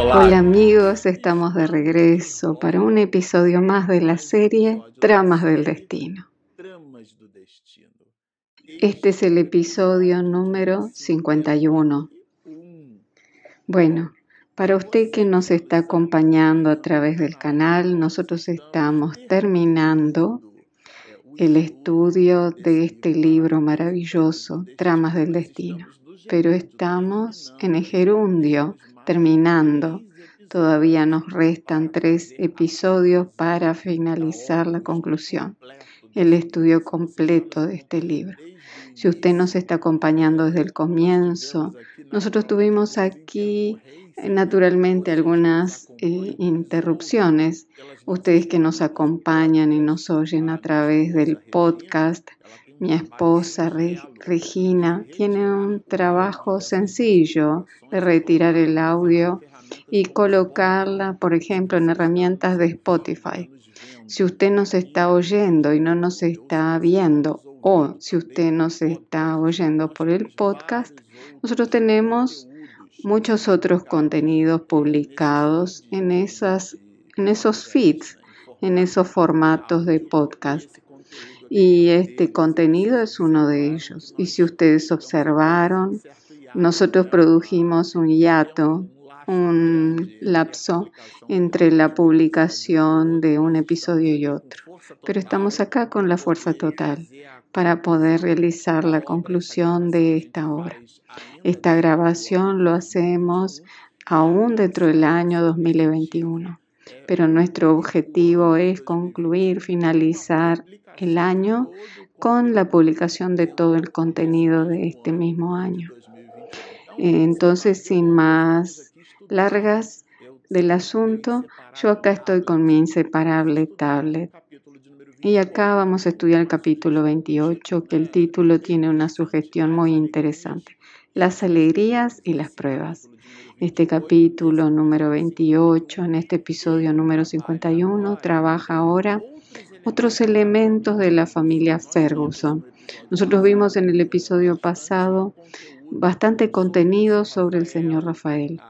Hola amigos, estamos de regreso para un episodio más de la serie Tramas del Destino. Este es el episodio número 51. Bueno, para usted que nos está acompañando a través del canal, nosotros estamos terminando el estudio de este libro maravilloso, Tramas del Destino. Pero estamos en el gerundio, terminando. Todavía nos restan tres episodios para finalizar la conclusión, el estudio completo de este libro. Si usted nos está acompañando desde el comienzo, nosotros tuvimos aquí naturalmente algunas eh, interrupciones. Ustedes que nos acompañan y nos oyen a través del podcast, mi esposa Regina tiene un trabajo sencillo de retirar el audio y colocarla, por ejemplo, en herramientas de Spotify. Si usted nos está oyendo y no nos está viendo o si usted nos está oyendo por el podcast, nosotros tenemos muchos otros contenidos publicados en, en esos feeds, en esos formatos de podcast. Y este contenido es uno de ellos. Y si ustedes observaron, nosotros produjimos un hiato, un lapso entre la publicación de un episodio y otro. Pero estamos acá con la fuerza total para poder realizar la conclusión de esta obra. Esta grabación lo hacemos aún dentro del año 2021, pero nuestro objetivo es concluir, finalizar el año con la publicación de todo el contenido de este mismo año. Entonces, sin más largas del asunto, yo acá estoy con mi inseparable tablet. Y acá vamos a estudiar el capítulo 28, que el título tiene una sugestión muy interesante las alegrías y las pruebas. Este capítulo número 28, en este episodio número 51, trabaja ahora otros elementos de la familia Ferguson. Nosotros vimos en el episodio pasado bastante contenido sobre el señor Rafael,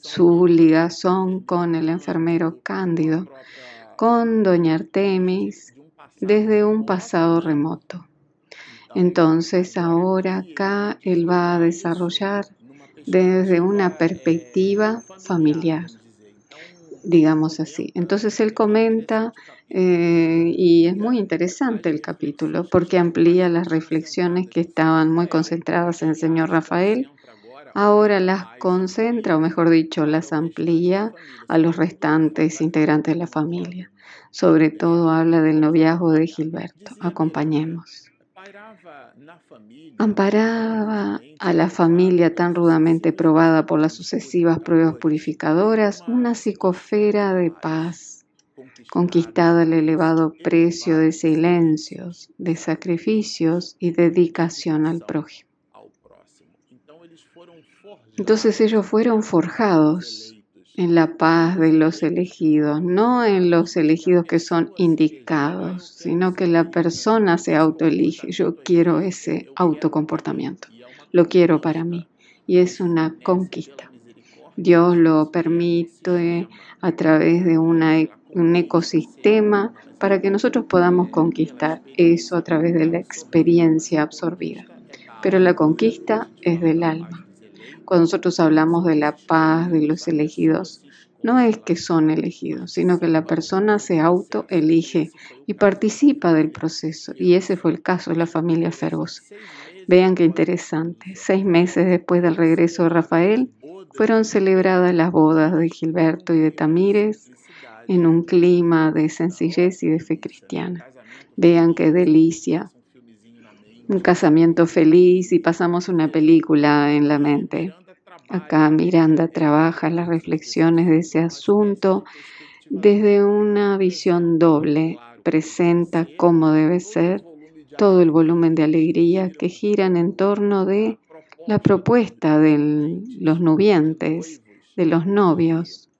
su ligazón con el enfermero Cándido, con doña Artemis, desde un pasado remoto. Entonces ahora acá él va a desarrollar desde una perspectiva familiar, digamos así. Entonces él comenta, eh, y es muy interesante el capítulo, porque amplía las reflexiones que estaban muy concentradas en el señor Rafael, ahora las concentra, o mejor dicho, las amplía a los restantes integrantes de la familia. Sobre todo habla del noviazgo de Gilberto. Acompañemos. Amparaba a la familia tan rudamente probada por las sucesivas pruebas purificadoras una psicosfera de paz, conquistada al elevado precio de silencios, de sacrificios y dedicación al prójimo. Entonces ellos fueron forjados en la paz de los elegidos, no en los elegidos que son indicados, sino que la persona se autoelige. Yo quiero ese autocomportamiento, lo quiero para mí y es una conquista. Dios lo permite a través de un ecosistema para que nosotros podamos conquistar eso a través de la experiencia absorbida. Pero la conquista es del alma. Cuando nosotros hablamos de la paz de los elegidos, no es que son elegidos, sino que la persona se autoelige y participa del proceso. Y ese fue el caso de la familia Fergus. Vean qué interesante. Seis meses después del regreso de Rafael, fueron celebradas las bodas de Gilberto y de Tamírez en un clima de sencillez y de fe cristiana. Vean qué delicia un casamiento feliz y pasamos una película en la mente. Acá Miranda trabaja las reflexiones de ese asunto desde una visión doble. Presenta cómo debe ser todo el volumen de alegría que giran en torno de la propuesta de los nubientes, de los novios,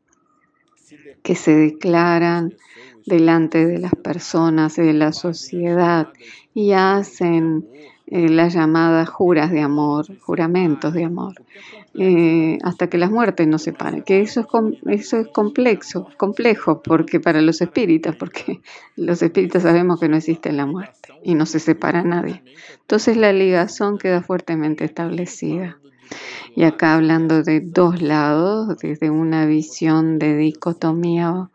que se declaran delante de las personas, de la sociedad, y hacen eh, las llamadas juras de amor, juramentos de amor, eh, hasta que las muertes nos separen. Que eso es, eso es complejo, complejo porque para los espíritas, porque los espíritas sabemos que no existe la muerte y no se separa nadie. Entonces la ligación queda fuertemente establecida. Y acá hablando de dos lados, desde una visión de dicotomía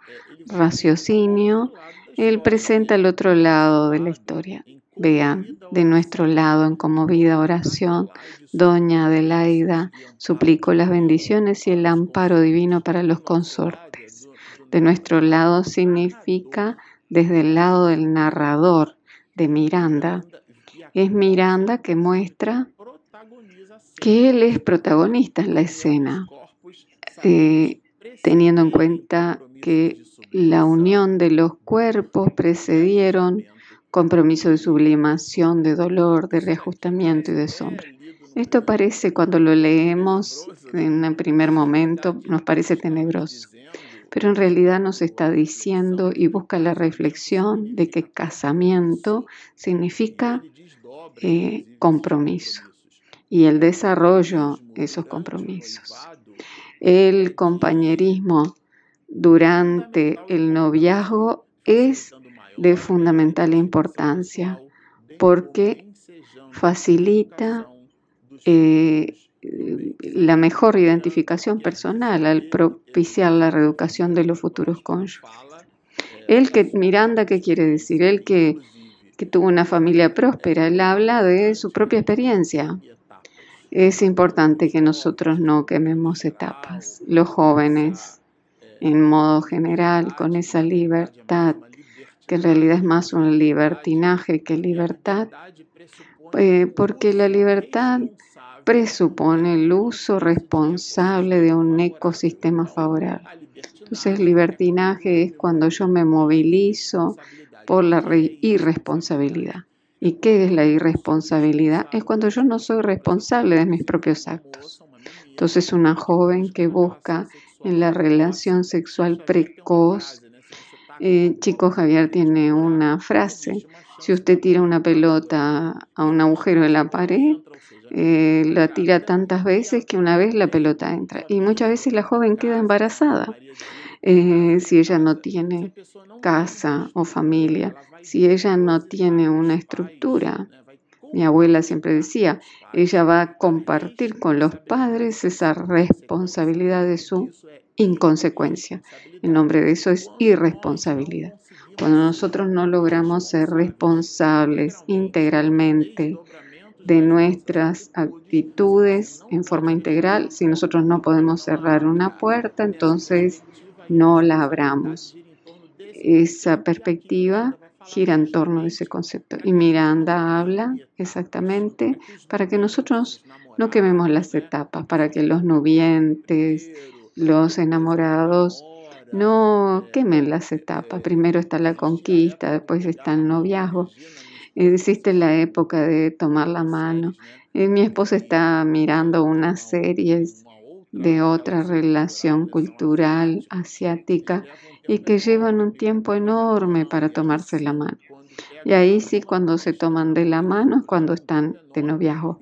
raciocinio, él presenta el otro lado de la historia. Vean, de nuestro lado en conmovida oración, Doña Adelaida suplicó las bendiciones y el amparo divino para los consortes. De nuestro lado significa desde el lado del narrador, de Miranda. Es Miranda que muestra que él es protagonista en la escena, eh, teniendo en cuenta que la unión de los cuerpos precedieron compromiso de sublimación, de dolor, de reajustamiento y de sombra. Esto parece, cuando lo leemos en un primer momento, nos parece tenebroso, pero en realidad nos está diciendo y busca la reflexión de que casamiento significa eh, compromiso y el desarrollo de esos compromisos. El compañerismo durante el noviazgo es de fundamental importancia porque facilita eh, la mejor identificación personal al propiciar la reeducación de los futuros cónyuges. El que, Miranda, ¿qué quiere decir? El que, que tuvo una familia próspera, él habla de su propia experiencia. Es importante que nosotros no quememos etapas. Los jóvenes, en modo general, con esa libertad que en realidad es más un libertinaje que libertad, eh, porque la libertad presupone el uso responsable de un ecosistema favorable. Entonces, libertinaje es cuando yo me movilizo por la irresponsabilidad. ¿Y qué es la irresponsabilidad? Es cuando yo no soy responsable de mis propios actos. Entonces, una joven que busca en la relación sexual precoz eh, Chico Javier tiene una frase, si usted tira una pelota a un agujero de la pared, eh, la tira tantas veces que una vez la pelota entra. Y muchas veces la joven queda embarazada. Eh, si ella no tiene casa o familia, si ella no tiene una estructura. Mi abuela siempre decía, ella va a compartir con los padres esa responsabilidad de su inconsecuencia. El nombre de eso es irresponsabilidad. Cuando nosotros no logramos ser responsables integralmente de nuestras actitudes en forma integral, si nosotros no podemos cerrar una puerta, entonces no la abramos. Esa perspectiva gira en torno a ese concepto. Y Miranda habla exactamente para que nosotros no quememos las etapas, para que los nubientes, los enamorados no quemen las etapas. Primero está la conquista, después está el noviazgo. Existe la época de tomar la mano. Eh, mi esposa está mirando unas series de otra relación cultural asiática y que llevan un tiempo enorme para tomarse la mano. Y ahí sí, cuando se toman de la mano es cuando están de noviazgo.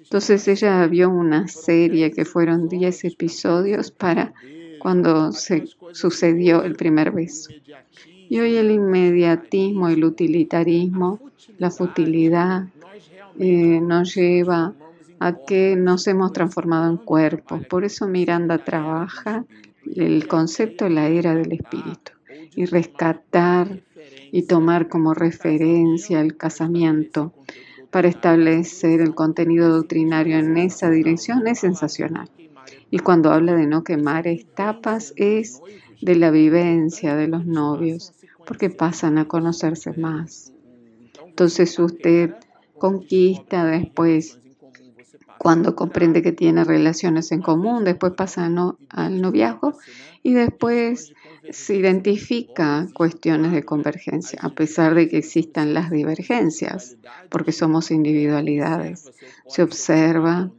Entonces ella vio una serie que fueron 10 episodios para cuando se sucedió el primer beso. Y hoy el inmediatismo, el utilitarismo, la futilidad eh, nos lleva a que nos hemos transformado en cuerpos. Por eso Miranda trabaja el concepto de la era del espíritu y rescatar y tomar como referencia el casamiento para establecer el contenido doctrinario en esa dirección es sensacional. Y cuando habla de no quemar etapas es de la vivencia de los novios, porque pasan a conocerse más. Entonces usted conquista después cuando comprende que tiene relaciones en común, después pasa al noviazgo y después se identifica cuestiones de convergencia, a pesar de que existan las divergencias, porque somos individualidades. Se observa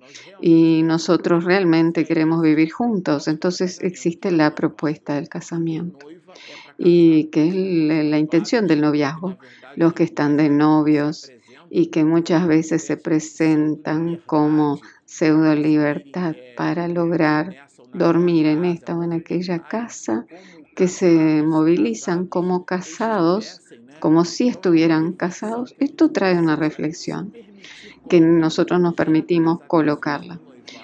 y nosotros realmente queremos vivir juntos, entonces existe la propuesta del casamiento. y que es la intención del noviazgo, los que están de novios y que muchas veces se presentan como pseudo libertad para lograr dormir en esta o en aquella casa, que se movilizan como casados, como si estuvieran casados, esto trae una reflexión que nosotros nos permitimos colocarla.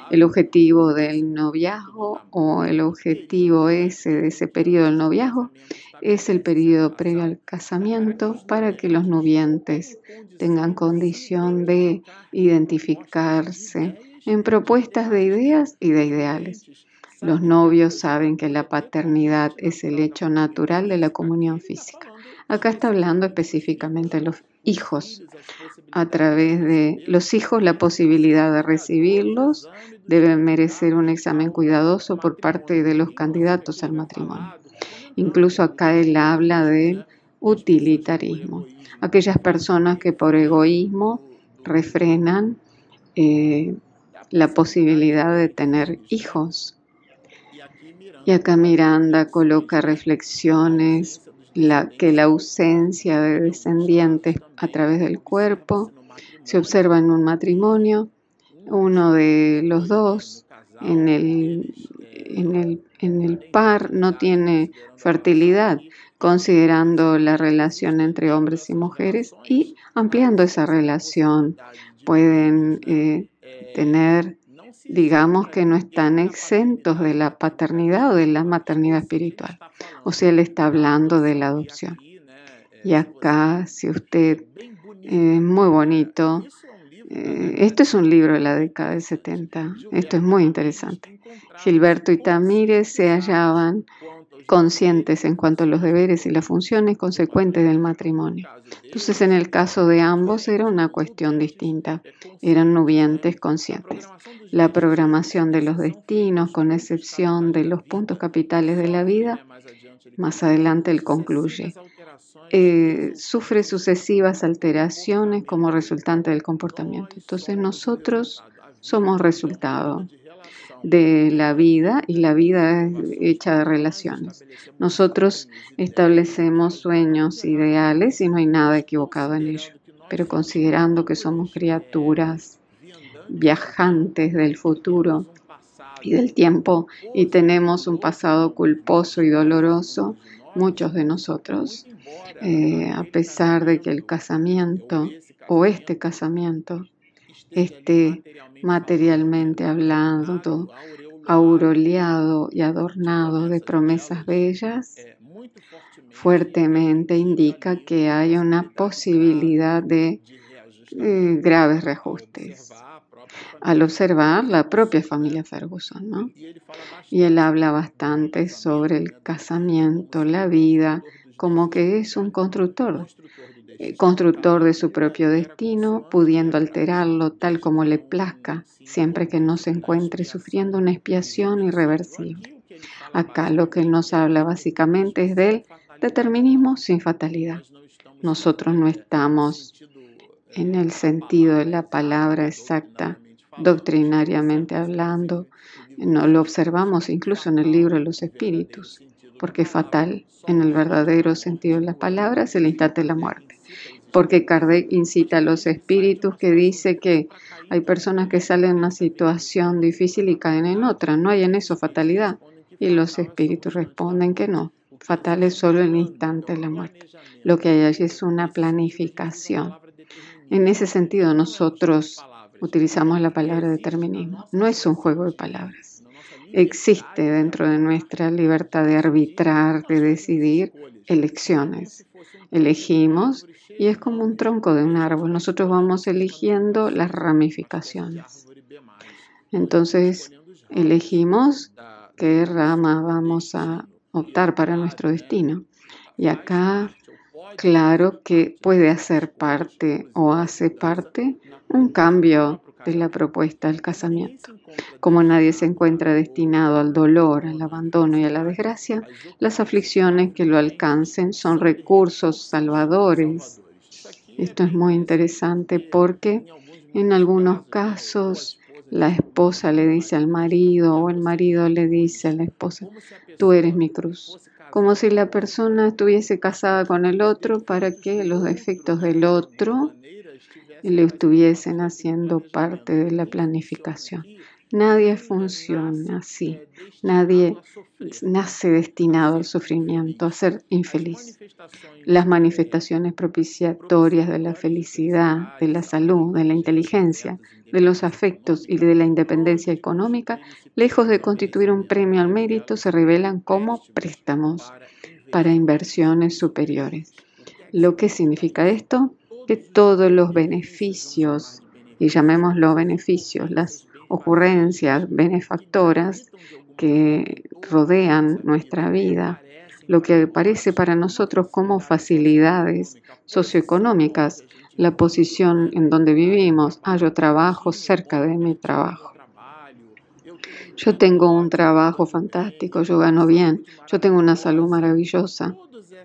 El objetivo del noviazgo o el objetivo ese de ese periodo del noviazgo es el periodo previo al casamiento para que los noviantes tengan condición de identificarse en propuestas de ideas y de ideales. Los novios saben que la paternidad es el hecho natural de la comunión física. Acá está hablando específicamente de los hijos. A través de los hijos, la posibilidad de recibirlos debe merecer un examen cuidadoso por parte de los candidatos al matrimonio. Incluso acá él habla del utilitarismo. Aquellas personas que por egoísmo refrenan eh, la posibilidad de tener hijos. Y acá Miranda coloca reflexiones la, que la ausencia de descendientes a través del cuerpo se observa en un matrimonio, uno de los dos en el, en el, en el par no tiene fertilidad, considerando la relación entre hombres y mujeres y ampliando esa relación. Pueden eh, tener digamos que no están exentos de la paternidad o de la maternidad espiritual. O sea, él está hablando de la adopción. Y acá, si usted es eh, muy bonito, eh, esto es un libro de la década del 70, esto es muy interesante. Gilberto y Tamírez se hallaban conscientes en cuanto a los deberes y las funciones consecuentes del matrimonio. Entonces, en el caso de ambos era una cuestión distinta. Eran nubientes conscientes. La programación de los destinos, con excepción de los puntos capitales de la vida, más adelante él concluye, eh, sufre sucesivas alteraciones como resultante del comportamiento. Entonces nosotros somos resultado de la vida y la vida es hecha de relaciones. Nosotros establecemos sueños ideales y no hay nada equivocado en ello, pero considerando que somos criaturas viajantes del futuro y del tiempo y tenemos un pasado culposo y doloroso, muchos de nosotros, eh, a pesar de que el casamiento o este casamiento esté materialmente hablando, aureoleado y adornado de promesas bellas, fuertemente indica que hay una posibilidad de eh, graves reajustes. Al observar la propia familia Ferguson, ¿no? Y él habla bastante sobre el casamiento, la vida, como que es un constructor constructor de su propio destino, pudiendo alterarlo tal como le plazca, siempre que no se encuentre sufriendo una expiación irreversible. Acá lo que nos habla básicamente es del determinismo sin fatalidad. Nosotros no estamos en el sentido de la palabra exacta, doctrinariamente hablando, no lo observamos incluso en el libro de los espíritus, porque fatal en el verdadero sentido de la palabra es el instante de la muerte porque Kardec incita a los espíritus que dice que hay personas que salen en una situación difícil y caen en otra, no hay en eso fatalidad. Y los espíritus responden que no, fatal es solo el instante de la muerte. Lo que hay allí es una planificación. En ese sentido nosotros utilizamos la palabra determinismo, no es un juego de palabras. Existe dentro de nuestra libertad de arbitrar, de decidir elecciones. Elegimos y es como un tronco de un árbol. Nosotros vamos eligiendo las ramificaciones. Entonces, elegimos qué rama vamos a optar para nuestro destino. Y acá, claro que puede hacer parte o hace parte un cambio de la propuesta del casamiento. Como nadie se encuentra destinado al dolor, al abandono y a la desgracia, las aflicciones que lo alcancen son recursos salvadores esto es muy interesante porque en algunos casos la esposa le dice al marido o el marido le dice a la esposa, tú eres mi cruz, como si la persona estuviese casada con el otro para que los defectos del otro le estuviesen haciendo parte de la planificación. Nadie funciona así. Nadie nace destinado al sufrimiento, a ser infeliz. Las manifestaciones propiciatorias de la felicidad, de la salud, de la inteligencia, de los afectos y de la independencia económica, lejos de constituir un premio al mérito, se revelan como préstamos para inversiones superiores. ¿Lo que significa esto? Que todos los beneficios, y llamémoslo beneficios, las ocurrencias benefactoras que rodean nuestra vida, lo que parece para nosotros como facilidades socioeconómicas, la posición en donde vivimos, ah, yo trabajo cerca de mi trabajo. Yo tengo un trabajo fantástico, yo gano bien, yo tengo una salud maravillosa.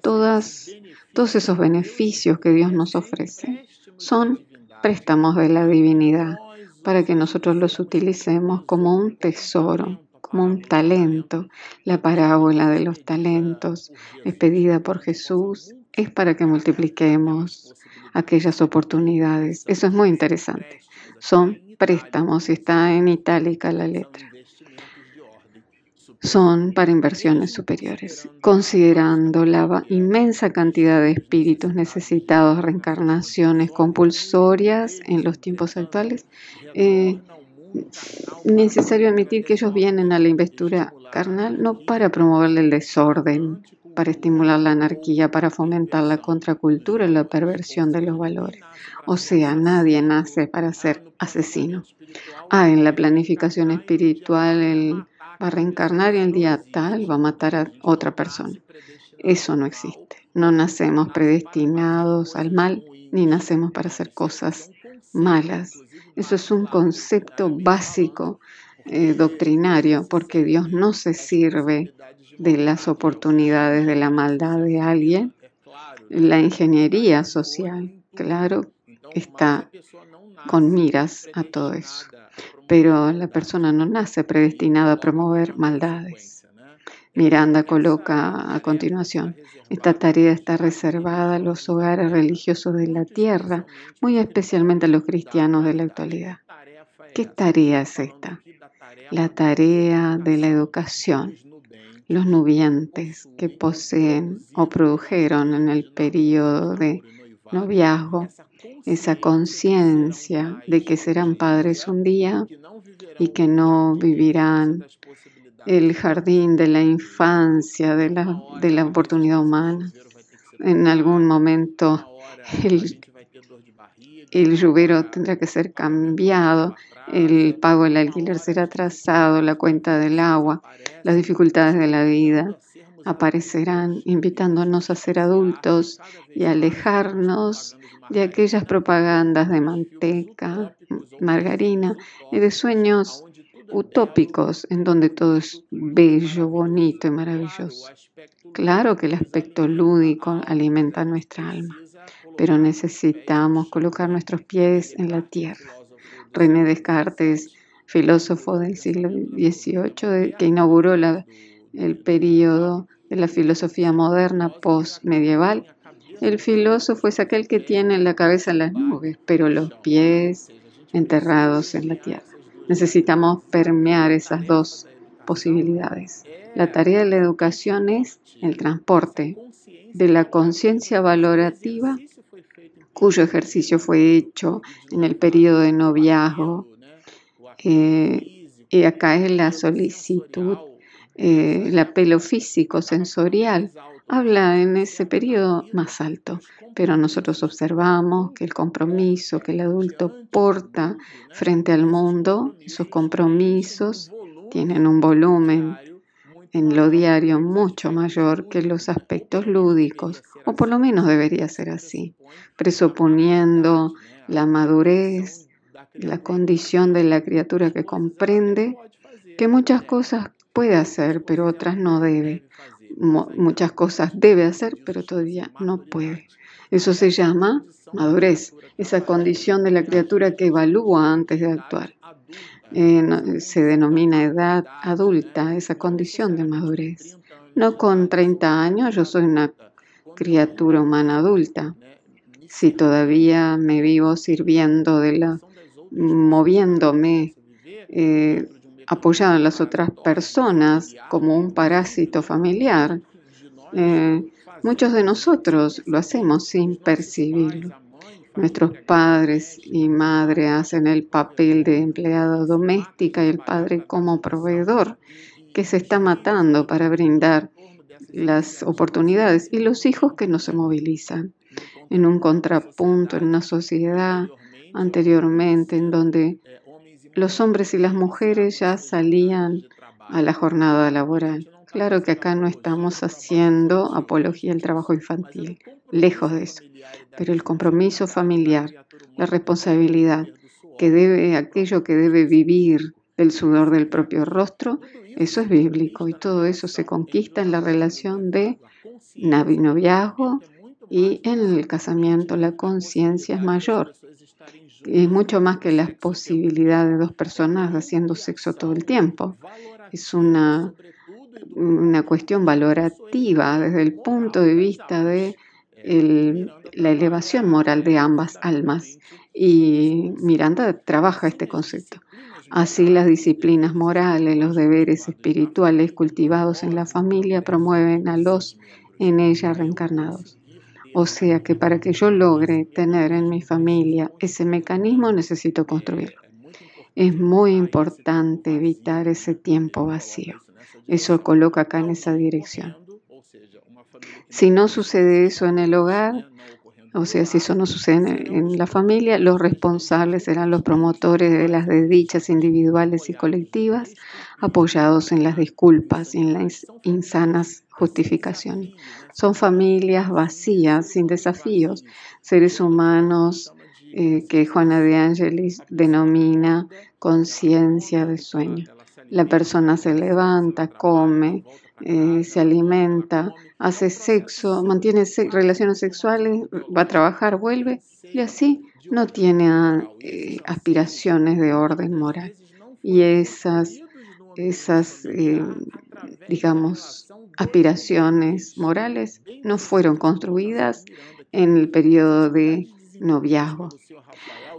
Todas, todos esos beneficios que Dios nos ofrece son préstamos de la divinidad para que nosotros los utilicemos como un tesoro, como un talento. La parábola de los talentos es pedida por Jesús, es para que multipliquemos aquellas oportunidades. Eso es muy interesante. Son préstamos y está en itálica la letra. Son para inversiones superiores. Considerando la inmensa cantidad de espíritus necesitados, reencarnaciones compulsorias en los tiempos actuales, eh, necesario admitir que ellos vienen a la investura carnal no para promover el desorden, para estimular la anarquía, para fomentar la contracultura y la perversión de los valores. O sea, nadie nace para ser asesino. Ah, en la planificación espiritual él va a reencarnar y el día tal va a matar a otra persona. Eso no existe. No nacemos predestinados al mal ni nacemos para hacer cosas malas. Eso es un concepto básico eh, doctrinario, porque Dios no se sirve de las oportunidades de la maldad de alguien. La ingeniería social, claro, está con miras a todo eso. Pero la persona no nace predestinada a promover maldades. Miranda coloca a continuación, esta tarea está reservada a los hogares religiosos de la tierra, muy especialmente a los cristianos de la actualidad. ¿Qué tarea es esta? La tarea de la educación. Los nubientes que poseen o produjeron en el periodo de noviazgo esa conciencia de que serán padres un día y que no vivirán el jardín de la infancia, de la, de la oportunidad humana. En algún momento el, el lluvero tendrá que ser cambiado, el pago del alquiler será atrasado, la cuenta del agua, las dificultades de la vida aparecerán invitándonos a ser adultos y alejarnos de aquellas propagandas de manteca, margarina y de sueños utópicos en donde todo es bello, bonito y maravilloso. Claro que el aspecto lúdico alimenta nuestra alma, pero necesitamos colocar nuestros pies en la tierra. René Descartes, filósofo del siglo XVIII, que inauguró el periodo de la filosofía moderna post-medieval, el filósofo es aquel que tiene la cabeza las nubes, pero los pies enterrados en la tierra. Necesitamos permear esas dos posibilidades. La tarea de la educación es el transporte de la conciencia valorativa cuyo ejercicio fue hecho en el periodo de noviazgo. Eh, y acá es la solicitud, eh, el apelo físico, sensorial, habla en ese periodo más alto, pero nosotros observamos que el compromiso que el adulto porta frente al mundo, esos compromisos tienen un volumen en lo diario mucho mayor que los aspectos lúdicos, o por lo menos debería ser así, presuponiendo la madurez, la condición de la criatura que comprende que muchas cosas puede hacer, pero otras no debe. muchas cosas debe hacer, pero todavía no puede. Eso se llama madurez, esa condición de la criatura que evalúa antes de actuar. Eh, se denomina edad adulta, esa condición de madurez. No con 30 años, yo soy una criatura humana adulta. Si todavía me vivo sirviendo de la, moviéndome, eh, apoyado en las otras personas como un parásito familiar, eh, muchos de nosotros lo hacemos sin percibirlo. Nuestros padres y madres hacen el papel de empleada doméstica y el padre como proveedor que se está matando para brindar las oportunidades y los hijos que no se movilizan en un contrapunto en una sociedad anteriormente en donde los hombres y las mujeres ya salían a la jornada laboral. Claro que acá no estamos haciendo apología del trabajo infantil, lejos de eso, pero el compromiso familiar, la responsabilidad que debe, aquello que debe vivir del sudor del propio rostro, eso es bíblico y todo eso se conquista en la relación de noviazgo y en el casamiento la conciencia es mayor. Es mucho más que las posibilidades de dos personas haciendo sexo todo el tiempo. Es una, una cuestión valorativa desde el punto de vista de la elevación moral de ambas almas. Y Miranda trabaja este concepto. Así las disciplinas morales, los deberes espirituales cultivados en la familia promueven a los en ella reencarnados. O sea que para que yo logre tener en mi familia ese mecanismo necesito construirlo. Es muy importante evitar ese tiempo vacío. Eso coloca acá en esa dirección. Si no sucede eso en el hogar, o sea, si eso no sucede en la familia, los responsables serán los promotores de las desdichas individuales y colectivas, apoyados en las disculpas y en las insanas Son familias vacías, sin desafíos, seres humanos eh, que Juana de Angelis denomina conciencia de sueño. La persona se levanta, come, eh, se alimenta, hace sexo, mantiene relaciones sexuales, va a trabajar, vuelve y así no tiene eh, aspiraciones de orden moral. Y esas, esas eh, digamos, aspiraciones morales no fueron construidas en el periodo de noviazgo.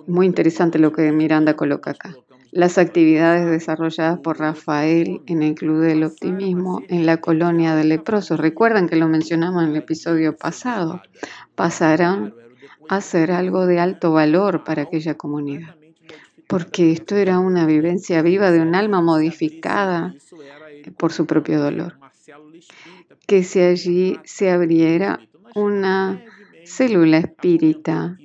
Muy interesante lo que Miranda coloca acá las actividades desarrolladas por Rafael en el Club del Optimismo en la colonia de leprosos. Recuerdan que lo mencionamos en el episodio pasado. Pasarán a ser algo de alto valor para aquella comunidad. Porque esto era una vivencia viva de un alma modificada por su propio dolor. Que si allí se abriera una célula espírita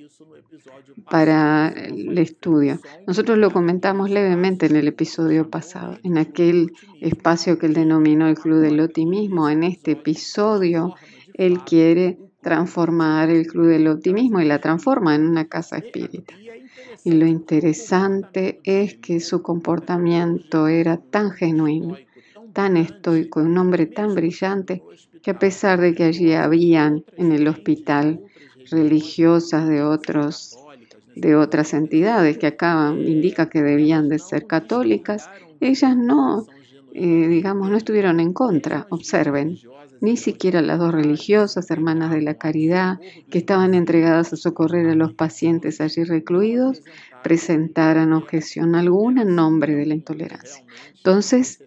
para el estudio. Nosotros lo comentamos levemente en el episodio pasado, en aquel espacio que él denominó el Club del Optimismo. En este episodio, él quiere transformar el Club del Optimismo y la transforma en una casa espírita. Y lo interesante es que su comportamiento era tan genuino, tan estoico, un hombre tan brillante, que a pesar de que allí habían en el hospital religiosas de otros de otras entidades que acá indica que debían de ser católicas, ellas no, eh, digamos, no estuvieron en contra, observen, ni siquiera las dos religiosas, hermanas de la caridad, que estaban entregadas a socorrer a los pacientes allí recluidos, presentaran objeción alguna en nombre de la intolerancia. Entonces,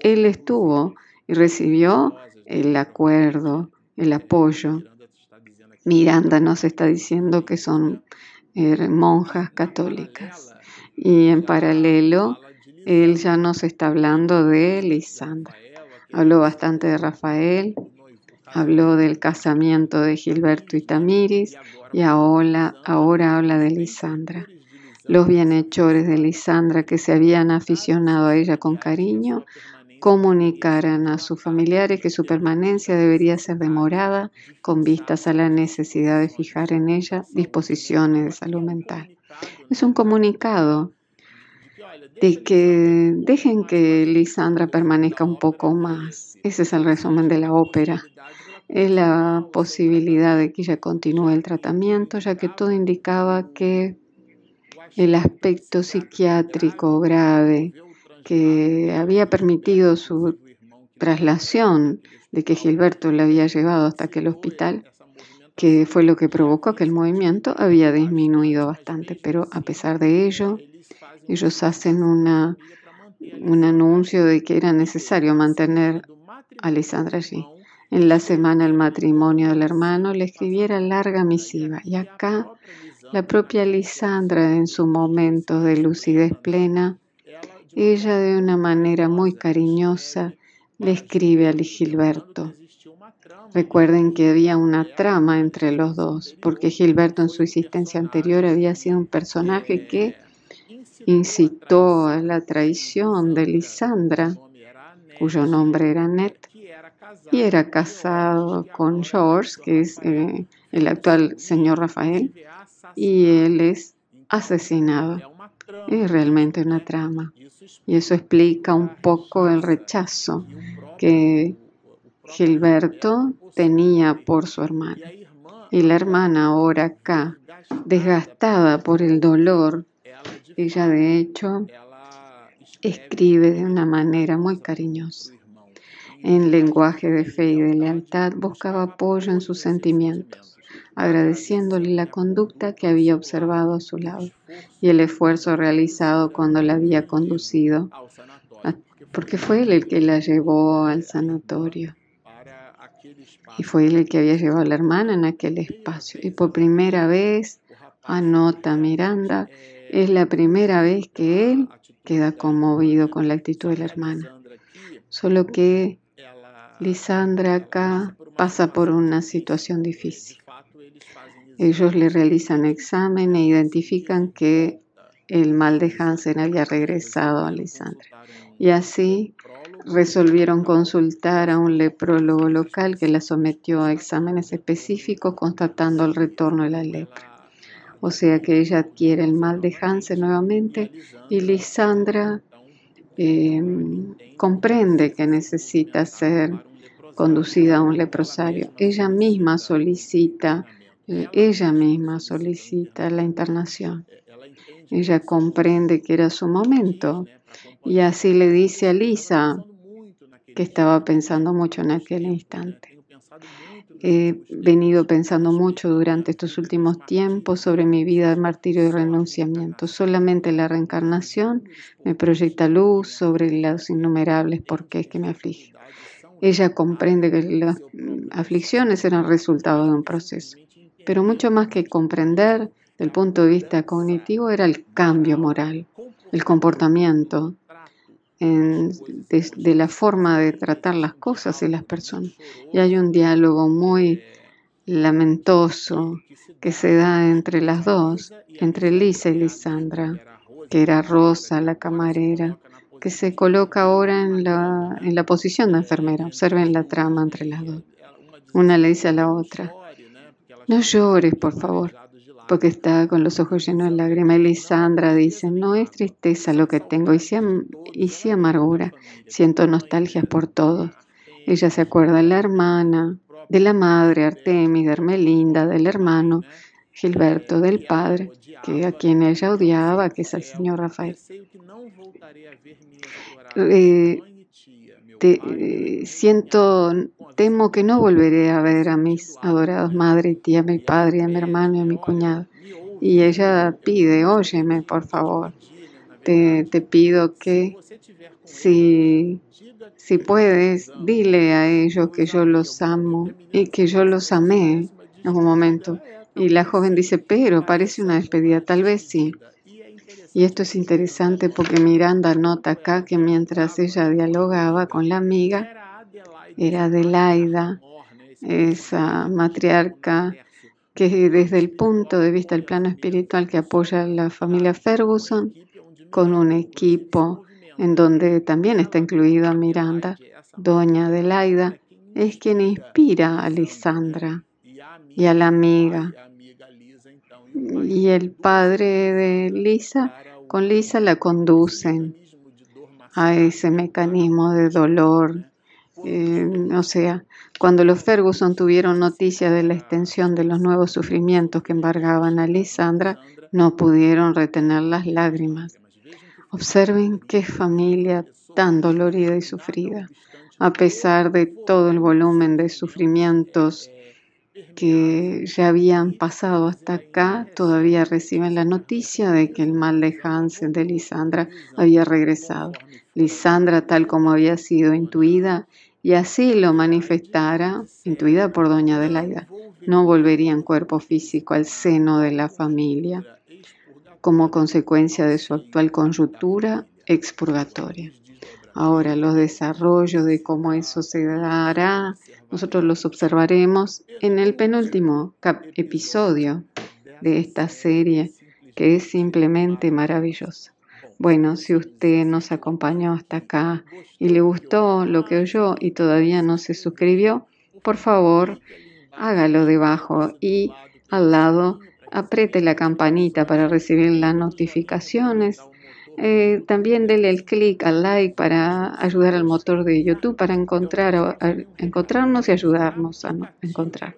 él estuvo y recibió el acuerdo, el apoyo. Miranda nos está diciendo que son Er, monjas católicas. Y en paralelo, él ya nos está hablando de Lisandra. Habló bastante de Rafael, habló del casamiento de Gilberto y Tamiris y ahora, habla de Lisandra. Los bienhechores de Lisandra que se habían aficionado a ella con cariño comunicaran a sus familiares que su permanencia debería ser demorada con vistas a la necesidad de fijar en ella disposiciones de salud mental. Es un comunicado de que dejen que Lisandra permanezca un poco más. Ese es el resumen de la ópera. Es la posibilidad de que ella continúe el tratamiento, ya que todo indicaba que el aspecto psiquiátrico grave que había permitido su traslación de que Gilberto le había llevado hasta aquel hospital, que fue lo que provocó que el movimiento había disminuido bastante, pero a pesar de ello, ellos hacen un anuncio de que era necesario mantener a Lisandra allí. En la semana del matrimonio del hermano le escribiera larga misiva y acá la propia Lisandra en su momento de lucidez plena, ella de una manera muy cariñosa le escribe a Gilberto. Recuerden que había una trama entre los dos, porque Gilberto en su existencia anterior había sido un personaje que incitó a la traición de Lisandra, cuyo nombre era Ned, y era casado con George, que es eh, el actual señor Rafael, y él es asesinado. Es realmente una trama. Y eso explica un poco el rechazo que Gilberto tenía por su hermana. Y la hermana ahora acá, desgastada por el dolor, ella de hecho escribe de una manera muy cariñosa. En lenguaje de fe y de lealtad buscaba apoyo en sus sentimientos, agradeciéndole la conducta que había observado a su lado y el esfuerzo realizado cuando la había conducido, porque fue él el que la llevó al sanatorio. Y fue él el que había llevado a la hermana en aquel espacio. Y por primera vez, anota Miranda, es la primera vez que él queda conmovido con la actitud de la hermana. Solo que Lisandra acá pasa por una situación difícil. Ellos le realizan examen e identifican que el mal de Hansen había regresado a Lisandra. Y así resolvieron consultar a un leprólogo local que la sometió a exámenes específicos constatando el retorno de la lepra. O sea que ella adquiere el mal de Hansen nuevamente y Lisandra eh, comprende que necesita ser conducida a un leprosario. Ella misma solicita, eh, ella misma solicita la internación. Ella comprende que era su momento y así le dice a Lisa que estaba pensando mucho en aquel instante. He venido pensando mucho durante estos últimos tiempos sobre mi vida de martirio y renunciamiento. Solamente la reencarnación me proyecta luz sobre los innumerables porqués que me afligen. Ella comprende que las aflicciones eran resultado de un proceso, pero mucho más que comprender, del punto de vista cognitivo, era el cambio moral, el comportamiento, de, la forma de tratar las cosas y las personas. Y hay un diálogo muy lamentoso que se da entre las dos, entre Lisa y Lisandra, que era Rosa, la camarera, que se coloca ahora en la, en la posición de enfermera. Observen la trama entre las dos. Una le dice a la otra, no llores, por favor porque está con los ojos llenos de lágrimas. Y Lisandra dice, no es tristeza lo que tengo, y sí, amargura. Siento nostalgia por todo. Ella se acuerda de la hermana, de la madre Artemis, de Hermelinda, del hermano Gilberto, del padre, que a quien ella odiaba, que es el señor Rafael. Eh, eh, siento, temo que no volveré a ver a mis adorados madre y tía, mi padre, a mi hermano y a mi cuñado. Y ella pide, óyeme, por favor, te, te pido que si, si puedes, dile a ellos que yo los amo y que yo los amé en algún momento. Y la joven dice, pero parece una despedida, tal vez sí. Y esto es interesante porque Miranda nota acá que mientras ella dialogaba con la amiga, era Adelaida, esa matriarca que desde el punto de vista del plano espiritual que apoya a la familia Ferguson, con un equipo en donde también está incluida Miranda, doña Adelaida, es quien inspira a Lisandra y a la amiga y el padre de Lisa, con Lisa la conducen a ese mecanismo de dolor. Eh, o sea, cuando los Ferguson tuvieron noticia de la extensión de los nuevos sufrimientos que embargaban a Lisandra, no pudieron retener las lágrimas. Observen qué familia tan dolorida y sufrida. a pesar de todo el volumen de sufrimientos que ya habían pasado hasta acá, todavía reciben la noticia de que el mal de Hansen de Lisandra había regresado. Lisandra, tal como había sido intuida, y así lo manifestara, intuida por doña Adelaida, no volvería en cuerpo físico al seno de la familia como consecuencia de su actual conjuntura expurgatoria. Ahora, los desarrollos de cómo eso se dará, nosotros los observaremos en el penúltimo episodio de esta serie, que es simplemente maravillosa. Bueno, si usted nos acompañó hasta acá y le gustó lo que oyó y todavía no se suscribió, por favor, hágalo debajo y al lado apriete la campanita para recibir las notificaciones. Eh, también dele el clic al like para ayudar al motor de YouTube para encontrar, encontrarnos y ayudarnos a encontrar.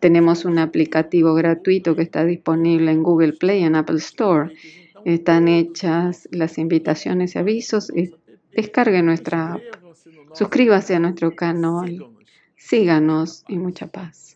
Tenemos un aplicativo gratuito que está disponible en Google Play y en Apple Store. Están hechas las invitaciones y avisos. Descargue nuestra app. Suscríbase a nuestro canal. Síganos y mucha paz.